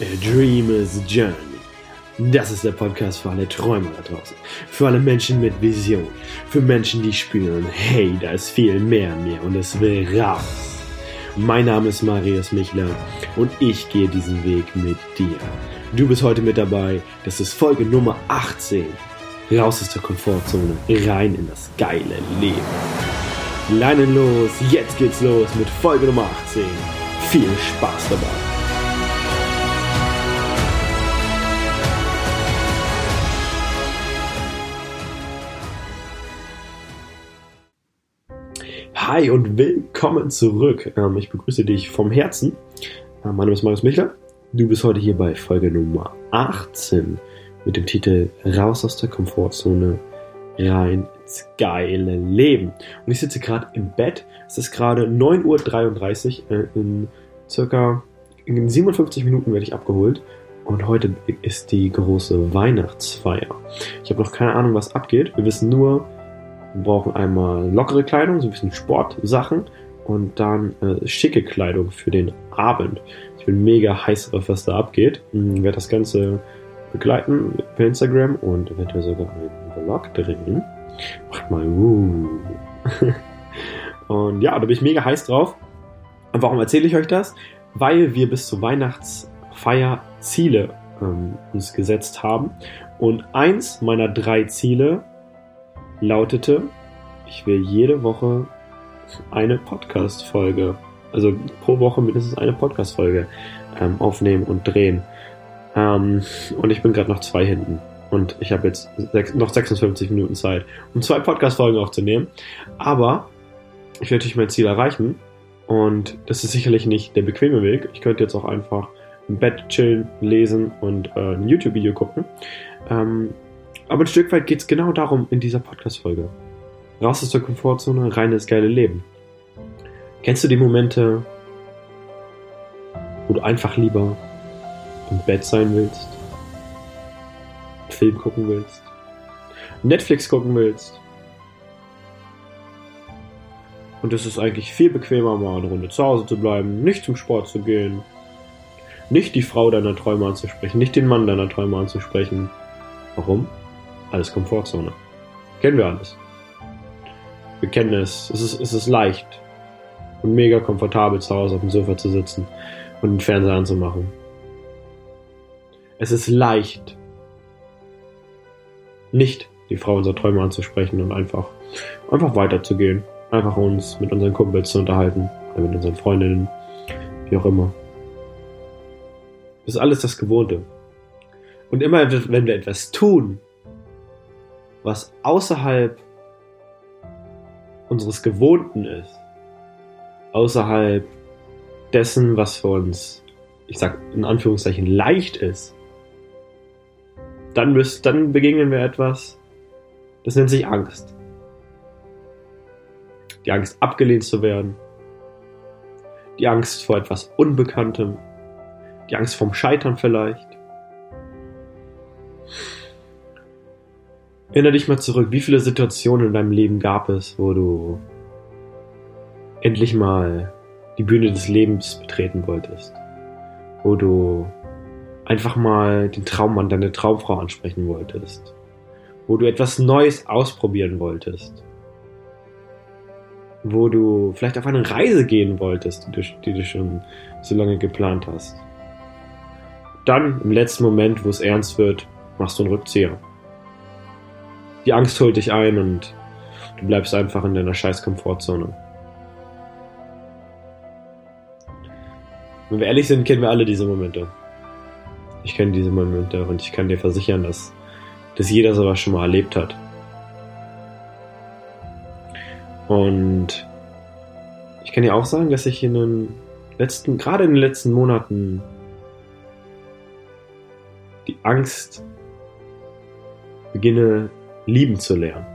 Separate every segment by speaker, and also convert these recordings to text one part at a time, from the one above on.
Speaker 1: A Dreamer's Journey. Das ist der Podcast für alle Träumer da draußen. Für alle Menschen mit Vision. Für Menschen, die spüren, hey, da ist viel mehr mir und es will raus. Mein Name ist Marius Michler und ich gehe diesen Weg mit dir. Du bist heute mit dabei. Das ist Folge Nummer 18. Raus aus der Komfortzone, rein in das geile Leben. Leinen los, jetzt geht's los mit Folge Nummer 18. Viel Spaß dabei. Hi und willkommen zurück. Ähm, ich begrüße dich vom Herzen. Äh, mein Name ist Marius Michler. Du bist heute hier bei Folge Nummer 18 mit dem Titel Raus aus der Komfortzone, rein ins geile Leben. Und ich sitze gerade im Bett. Es ist gerade 9.33 Uhr. Äh, in circa in 57 Minuten werde ich abgeholt. Und heute ist die große Weihnachtsfeier. Ich habe noch keine Ahnung, was abgeht. Wir wissen nur, wir brauchen einmal lockere Kleidung, so ein bisschen Sportsachen und dann äh, schicke Kleidung für den Abend. Ich bin mega heiß auf, was da abgeht. Ich hm, werde das Ganze begleiten per Instagram und eventuell sogar einen Vlog drehen. Macht mal uh. Und ja, da bin ich mega heiß drauf. Und warum erzähle ich euch das? Weil wir bis zur Weihnachtsfeier Ziele ähm, uns gesetzt haben. Und eins meiner drei Ziele lautete, ich will jede Woche eine Podcast-Folge, also pro Woche mindestens eine Podcast-Folge ähm, aufnehmen und drehen. Ähm, und ich bin gerade noch zwei hinten. Und ich habe jetzt sechs, noch 56 Minuten Zeit, um zwei Podcast-Folgen aufzunehmen. Aber ich werde natürlich mein Ziel erreichen. Und das ist sicherlich nicht der bequeme Weg. Ich könnte jetzt auch einfach im Bett chillen, lesen und äh, ein YouTube-Video gucken. Ähm, aber ein Stück weit geht es genau darum in dieser Podcast-Folge. Raus aus der Komfortzone, rein ins geile Leben. Kennst du die Momente, wo du einfach lieber im Bett sein willst, einen Film gucken willst, Netflix gucken willst? Und es ist eigentlich viel bequemer, mal eine Runde zu Hause zu bleiben, nicht zum Sport zu gehen, nicht die Frau deiner Träume anzusprechen, nicht den Mann deiner Träume anzusprechen. Warum? Alles Komfortzone. Kennen wir alles. Wir kennen es. Es ist, es ist leicht und mega komfortabel zu Hause auf dem Sofa zu sitzen und den Fernseher anzumachen. Es ist leicht, nicht die Frau unserer Träume anzusprechen und einfach, einfach weiterzugehen. Einfach uns mit unseren Kumpels zu unterhalten, mit unseren Freundinnen, wie auch immer. Das ist alles das Gewohnte. Und immer, wenn wir etwas tun, was außerhalb unseres Gewohnten ist, außerhalb dessen, was für uns, ich sag in Anführungszeichen, leicht ist, dann, müsst, dann begegnen wir etwas, das nennt sich Angst. Die Angst, abgelehnt zu werden. Die Angst vor etwas Unbekanntem. Die Angst vom Scheitern vielleicht. Erinnere dich mal zurück, wie viele Situationen in deinem Leben gab es, wo du endlich mal die Bühne des Lebens betreten wolltest. Wo du einfach mal den Traummann, deine Traumfrau ansprechen wolltest. Wo du etwas Neues ausprobieren wolltest. Wo du vielleicht auf eine Reise gehen wolltest, die du, die du schon so lange geplant hast. Dann, im letzten Moment, wo es ernst wird, machst du einen Rückzieher die Angst holt dich ein und du bleibst einfach in deiner scheiß Komfortzone. Wenn wir ehrlich sind, kennen wir alle diese Momente. Ich kenne diese Momente und ich kann dir versichern, dass, dass jeder sowas schon mal erlebt hat. Und ich kann dir auch sagen, dass ich in den letzten, gerade in den letzten Monaten die Angst beginne lieben zu lernen.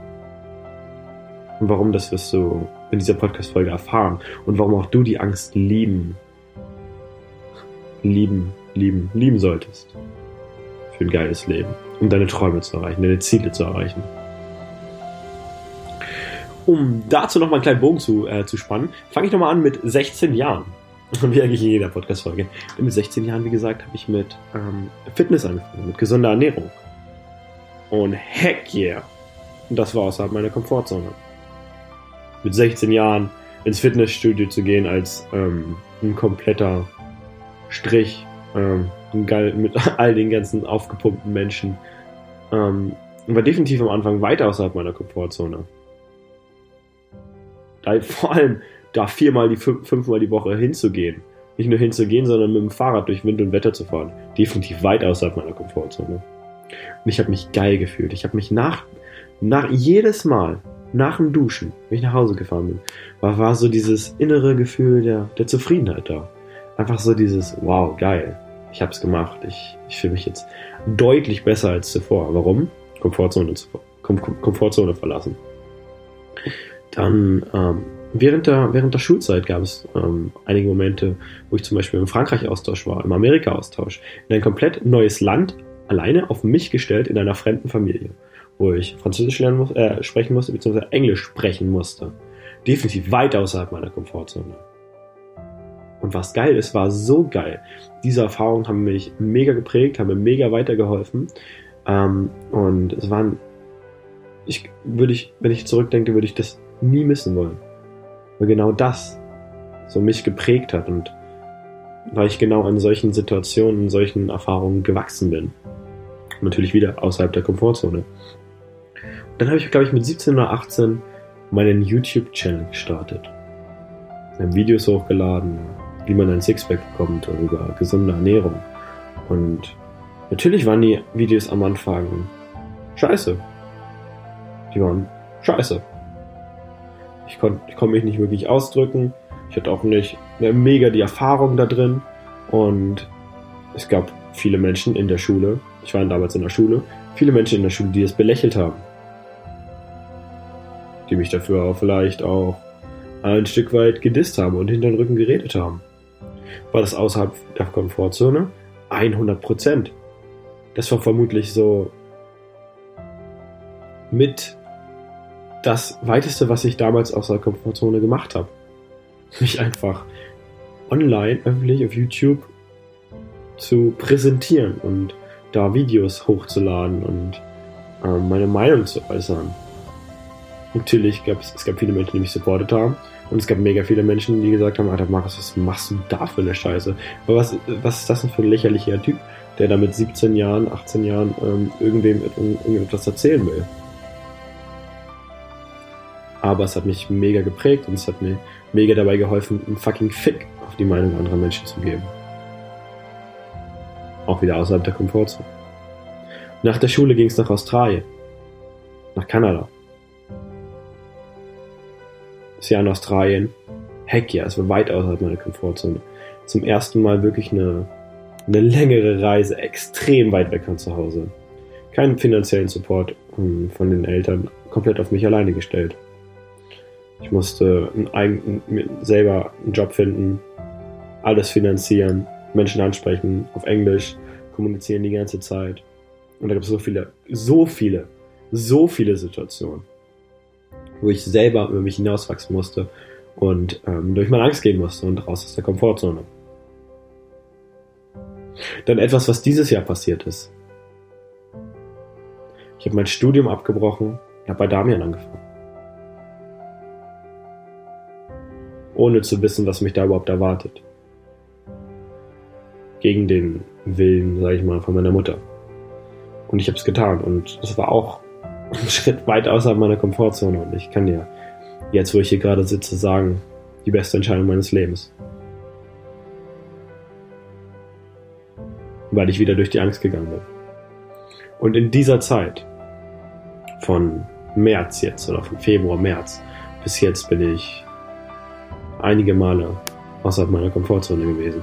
Speaker 1: Und warum, das wirst du in dieser Podcast-Folge erfahren. Und warum auch du die Angst lieben, lieben, lieben, lieben solltest. Für ein geiles Leben. Um deine Träume zu erreichen, deine Ziele zu erreichen. Um dazu nochmal einen kleinen Bogen zu, äh, zu spannen, fange ich nochmal an mit 16 Jahren. Wie eigentlich in jeder Podcast-Folge. Mit 16 Jahren, wie gesagt, habe ich mit ähm, Fitness angefangen, mit gesunder Ernährung. Und heck yeah, das war außerhalb meiner Komfortzone. Mit 16 Jahren ins Fitnessstudio zu gehen als ähm, ein kompletter Strich, ähm, mit all den ganzen aufgepumpten Menschen, ähm, war definitiv am Anfang weit außerhalb meiner Komfortzone. Da, vor allem da viermal die fünfmal die Woche hinzugehen. Nicht nur hinzugehen, sondern mit dem Fahrrad durch Wind und Wetter zu fahren. Definitiv weit außerhalb meiner Komfortzone. Und ich habe mich geil gefühlt. Ich habe mich nach, nach jedes Mal, nach dem Duschen, wenn ich nach Hause gefahren bin, war, war so dieses innere Gefühl der, der Zufriedenheit da. Einfach so dieses, wow, geil. Ich habe es gemacht. Ich, ich fühle mich jetzt deutlich besser als zuvor. Warum? Komfortzone, Kom Komfortzone verlassen. Dann ähm, während, der, während der Schulzeit gab es ähm, einige Momente, wo ich zum Beispiel im Frankreich-Austausch war, im Amerika-Austausch, in ein komplett neues Land, alleine auf mich gestellt in einer fremden Familie, wo ich Französisch lernen muss, äh, sprechen musste, beziehungsweise Englisch sprechen musste. Definitiv weit außerhalb meiner Komfortzone. Und was geil ist, war so geil. Diese Erfahrungen haben mich mega geprägt, haben mir mega weitergeholfen. Ähm, und es waren, ich würde ich, wenn ich zurückdenke, würde ich das nie missen wollen. Weil genau das so mich geprägt hat und weil ich genau an solchen Situationen, solchen Erfahrungen gewachsen bin. Natürlich wieder außerhalb der Komfortzone. Und dann habe ich, glaube ich, mit 17 oder 18 meinen YouTube-Channel gestartet. Habe Videos hochgeladen, wie man ein Sixpack bekommt oder über gesunde Ernährung. Und natürlich waren die Videos am Anfang scheiße. Die waren scheiße. Ich konnte ich konnt mich nicht wirklich ausdrücken. Ich hatte auch nicht mega die Erfahrung da drin. Und es gab viele Menschen in der Schule, ich war damals in der Schule, viele Menschen in der Schule, die es belächelt haben. Die mich dafür auch vielleicht auch ein Stück weit gedisst haben und hinter den Rücken geredet haben. War das außerhalb der Komfortzone? 100 Prozent. Das war vermutlich so mit das weiteste, was ich damals aus der Komfortzone gemacht habe. Mich einfach online, öffentlich auf YouTube zu präsentieren und da Videos hochzuladen und äh, meine Meinung zu äußern. Natürlich gab es, es gab viele Menschen, die mich supportet haben. Und es gab mega viele Menschen, die gesagt haben, Alter Markus, was machst du da für eine Scheiße? Aber was, was ist das denn für ein lächerlicher Typ, der da mit 17 Jahren, 18 Jahren ähm, irgendwem irgendetwas erzählen will? Aber es hat mich mega geprägt und es hat mir mega dabei geholfen, einen fucking Fick auf die Meinung anderer Menschen zu geben. Auch wieder außerhalb der Komfortzone. Nach der Schule ging es nach Australien. Nach Kanada. Das Jahr in Australien. Heck ja, es war weit außerhalb meiner Komfortzone. Zum ersten Mal wirklich eine, eine längere Reise, extrem weit weg von zu Hause. Keinen finanziellen Support hm, von den Eltern, komplett auf mich alleine gestellt. Ich musste einen selber einen Job finden, alles finanzieren, Menschen ansprechen, auf Englisch kommunizieren die ganze Zeit. Und da gibt es so viele, so viele, so viele Situationen, wo ich selber über mich hinauswachsen musste und ähm, durch meine Angst gehen musste und raus aus der Komfortzone. Dann etwas, was dieses Jahr passiert ist. Ich habe mein Studium abgebrochen und habe bei Damian angefangen. ohne zu wissen, was mich da überhaupt erwartet. Gegen den Willen, sage ich mal, von meiner Mutter. Und ich habe es getan und es war auch ein Schritt weit außerhalb meiner Komfortzone und ich kann dir jetzt, wo ich hier gerade sitze, sagen, die beste Entscheidung meines Lebens. Weil ich wieder durch die Angst gegangen bin. Und in dieser Zeit, von März jetzt oder von Februar, März bis jetzt bin ich einige Male außerhalb meiner Komfortzone gewesen.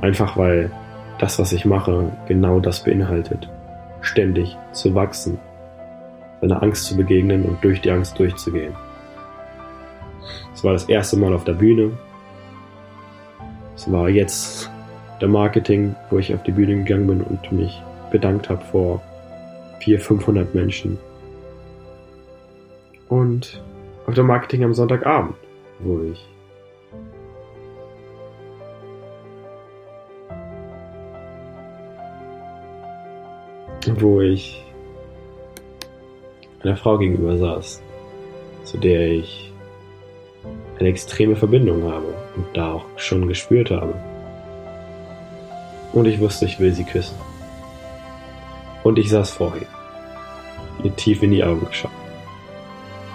Speaker 1: Einfach weil das, was ich mache, genau das beinhaltet. Ständig zu wachsen, seiner Angst zu begegnen und durch die Angst durchzugehen. Es war das erste Mal auf der Bühne. Es war jetzt der Marketing, wo ich auf die Bühne gegangen bin und mich bedankt habe vor 400, 500 Menschen. Und auf der Marketing am Sonntagabend, wo ich wo ich einer Frau gegenüber saß, zu der ich eine extreme Verbindung habe und da auch schon gespürt habe. Und ich wusste, ich will sie küssen. Und ich saß vor ihr, ihr tief in die Augen geschaut.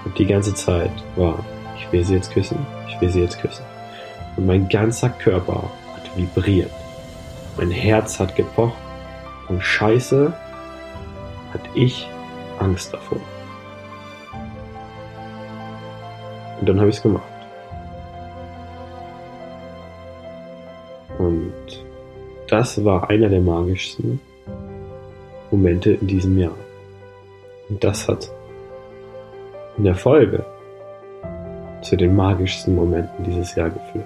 Speaker 1: Und die ganze Zeit war, ich will sie jetzt küssen, ich will sie jetzt küssen. Und mein ganzer Körper hat vibriert. Mein Herz hat gepocht. Und scheiße, ich Angst davor. Und dann habe ich es gemacht. Und das war einer der magischsten Momente in diesem Jahr. Und das hat in der Folge zu den magischsten Momenten dieses Jahr geführt.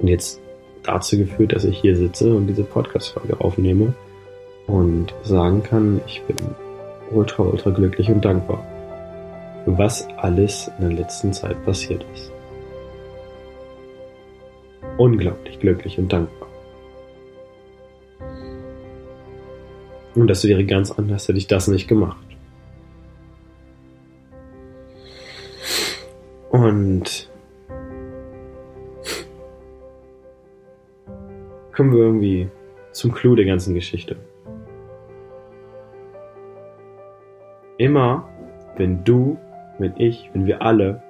Speaker 1: Und jetzt dazu geführt, dass ich hier sitze und diese Podcast-Folge aufnehme und sagen kann, ich bin ultra, ultra glücklich und dankbar für was alles in der letzten Zeit passiert ist. Unglaublich glücklich und dankbar. Und das wäre ganz anders, hätte ich das nicht gemacht. Und kommen wir irgendwie zum Clou der ganzen Geschichte. Immer, wenn du, wenn ich, wenn wir alle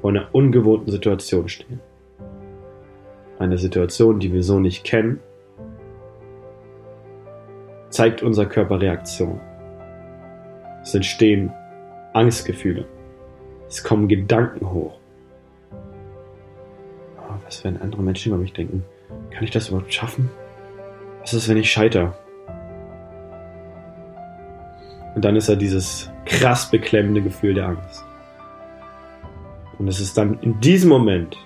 Speaker 1: vor einer ungewohnten Situation stehen, eine Situation, die wir so nicht kennen, zeigt unser Körper Reaktion. Es entstehen Angstgefühle. Es kommen Gedanken hoch. Oh, was werden andere Menschen über mich denken? Kann ich das überhaupt schaffen? Was ist, wenn ich scheiter? Und dann ist da dieses krass beklemmende Gefühl der Angst. Und es ist dann in diesem Moment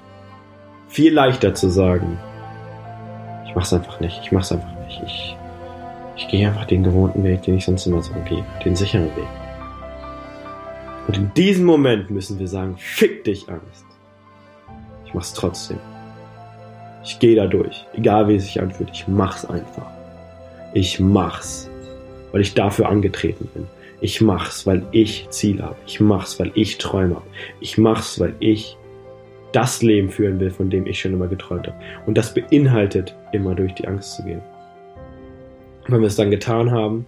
Speaker 1: viel leichter zu sagen, ich mach's einfach nicht, ich mach's einfach nicht. Ich, ich gehe einfach den gewohnten Weg, den ich sonst immer so gehe, den sicheren Weg. Und in diesem Moment müssen wir sagen, fick dich Angst. Ich mach's trotzdem. Ich gehe da durch, egal wie es sich anfühlt. Ich mach's einfach. Ich mach's, weil ich dafür angetreten bin. Ich mach's, weil ich Ziel habe. Ich mach's, weil ich Träume habe. Ich mach's, weil ich das Leben führen will, von dem ich schon immer geträumt habe. Und das beinhaltet, immer durch die Angst zu gehen. Wenn wir es dann getan haben,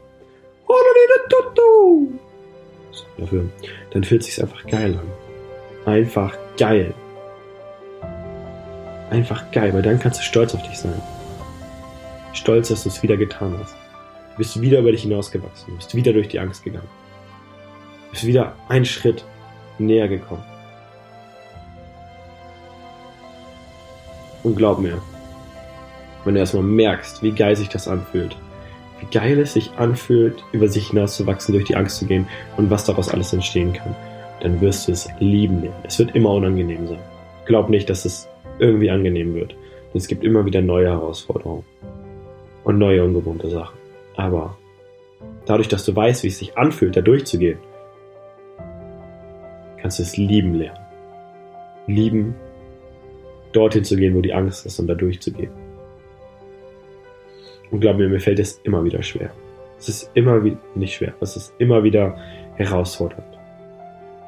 Speaker 1: dafür, dann fühlt es sich einfach geil an. Einfach geil. Einfach geil, weil dann kannst du stolz auf dich sein. Stolz, dass du es wieder getan hast. Du bist wieder über dich hinausgewachsen. Du bist wieder durch die Angst gegangen. Du bist wieder einen Schritt näher gekommen. Und glaub mir, wenn du erstmal merkst, wie geil sich das anfühlt, wie geil es sich anfühlt, über sich hinauszuwachsen, durch die Angst zu gehen und was daraus alles entstehen kann, dann wirst du es lieben lernen. Es wird immer unangenehm sein. Glaub nicht, dass es irgendwie angenehm wird. es gibt immer wieder neue Herausforderungen und neue ungewohnte Sachen. Aber dadurch, dass du weißt, wie es sich anfühlt, da durchzugehen, kannst du es lieben lernen. Lieben, dorthin zu gehen, wo die Angst ist und da durchzugehen. Und glaub mir, mir fällt es immer wieder schwer. Es ist immer wieder, nicht schwer, es ist immer wieder herausfordernd.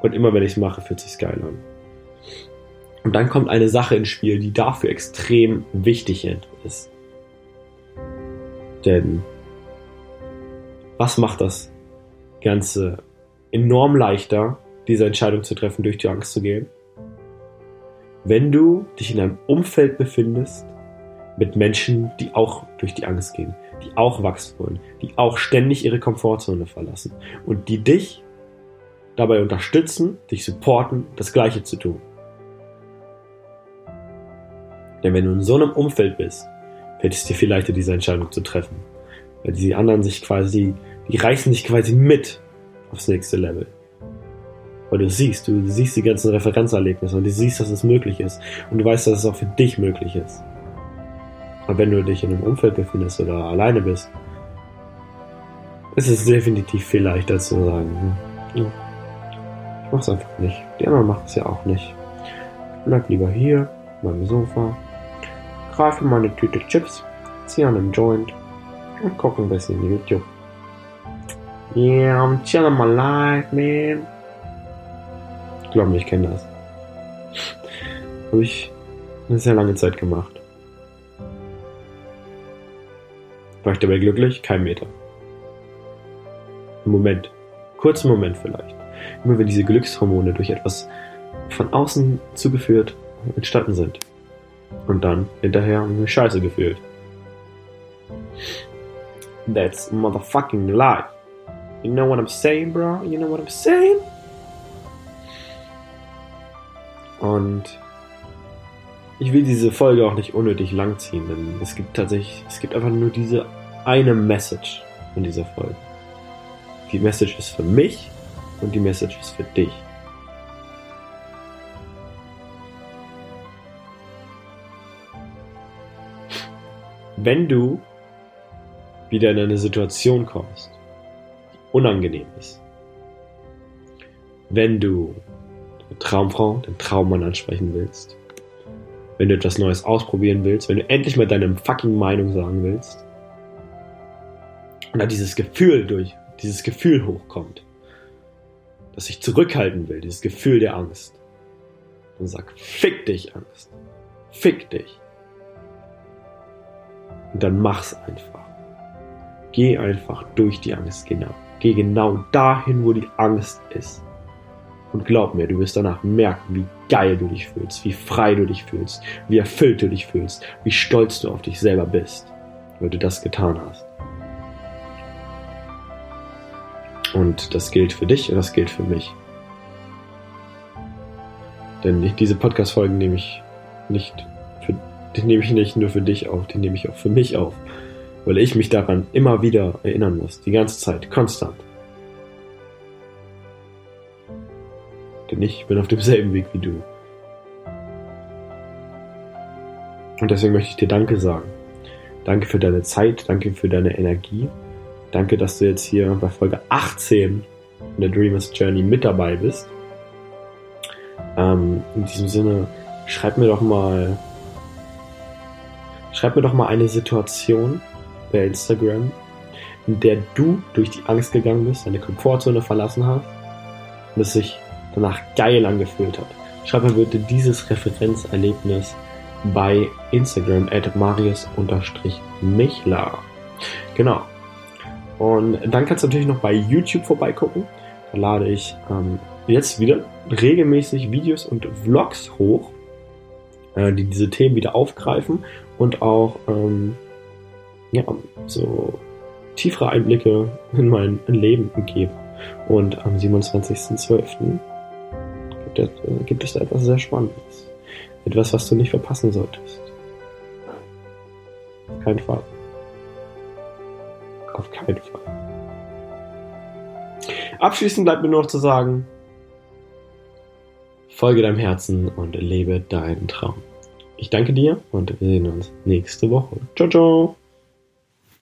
Speaker 1: Und immer wenn ich es mache, fühlt es sich geil an. Und dann kommt eine Sache ins Spiel, die dafür extrem wichtig ist. Denn was macht das Ganze enorm leichter, diese Entscheidung zu treffen, durch die Angst zu gehen? Wenn du dich in einem Umfeld befindest, mit Menschen, die auch durch die Angst gehen, die auch wachsen wollen, die auch ständig ihre Komfortzone verlassen und die dich dabei unterstützen, dich supporten, das Gleiche zu tun. Denn wenn du in so einem Umfeld bist, fällt es dir viel leichter, diese Entscheidung zu treffen. Weil die anderen sich quasi, die reißen dich quasi mit aufs nächste Level. Weil du siehst, du siehst die ganzen Referenzerlebnisse und du siehst, dass es möglich ist. Und du weißt, dass es auch für dich möglich ist. Aber wenn du dich in einem Umfeld befindest oder alleine bist, ist es definitiv viel leichter zu sagen, hm, ja, ich mach's einfach nicht. Die anderen machen es ja auch nicht. Ich bleib lieber hier, meinem Sofa, greife meine Tüte Chips, ziehe an einem Joint und gucke ein bisschen YouTube. Yeah, I'm chilling my life, man. Glaub mir, ich kenne das. Habe ich eine sehr lange Zeit gemacht. War ich dabei glücklich? Kein Meter. Im Moment. Kurzen Moment vielleicht. Immer wenn diese Glückshormone durch etwas von außen zugeführt entstanden sind. Und dann hinterher eine Scheiße gefühlt. That's motherfucking life. You know what I'm saying, bro? You know what I'm saying? Und ich will diese Folge auch nicht unnötig langziehen, denn es gibt tatsächlich, es gibt einfach nur diese eine Message in dieser Folge. Die Message ist für mich und die Message ist für dich. Wenn du wieder in eine Situation kommst, die unangenehm ist, wenn du deine Traumfrau, den Traummann ansprechen willst, wenn du etwas Neues ausprobieren willst, wenn du endlich mal deine fucking Meinung sagen willst, und da dieses Gefühl durch, dieses Gefühl hochkommt, dass ich zurückhalten will, dieses Gefühl der Angst, dann sag, fick dich, Angst. Fick dich. Und dann mach's einfach. Geh einfach durch die Angst genau. Geh genau dahin, wo die Angst ist. Und glaub mir, du wirst danach merken, wie geil du dich fühlst, wie frei du dich fühlst, wie erfüllt du dich fühlst, wie stolz du auf dich selber bist, weil du das getan hast. Und das gilt für dich und das gilt für mich. Denn diese Podcast-Folgen nehme ich nicht für, die nehme ich nicht nur für dich auf, die nehme ich auch für mich auf. Weil ich mich daran immer wieder erinnern muss. Die ganze Zeit, konstant. Denn ich bin auf demselben Weg wie du. Und deswegen möchte ich dir Danke sagen. Danke für deine Zeit, danke für deine Energie, Danke, dass du jetzt hier bei Folge 18 in der Dreamers Journey mit dabei bist. Ähm, in diesem Sinne, schreib mir doch mal, schreib mir doch mal eine Situation bei Instagram, in der du durch die Angst gegangen bist, deine Komfortzone verlassen hast und es sich danach geil angefühlt hat. Schreib mir bitte dieses Referenzerlebnis bei Instagram at marius-michler. Genau. Und dann kannst du natürlich noch bei YouTube vorbeigucken. Da lade ich ähm, jetzt wieder regelmäßig Videos und Vlogs hoch, äh, die diese Themen wieder aufgreifen und auch ähm, ja, so tiefere Einblicke in mein Leben geben. Und am 27.12. Gibt, es, äh, gibt es da etwas sehr Spannendes. Etwas, was du nicht verpassen solltest. Kein Fall. Auf keinen Fall. Abschließend bleibt mir nur noch zu sagen, folge deinem Herzen und lebe deinen Traum. Ich danke dir und wir sehen uns nächste Woche. Ciao, ciao.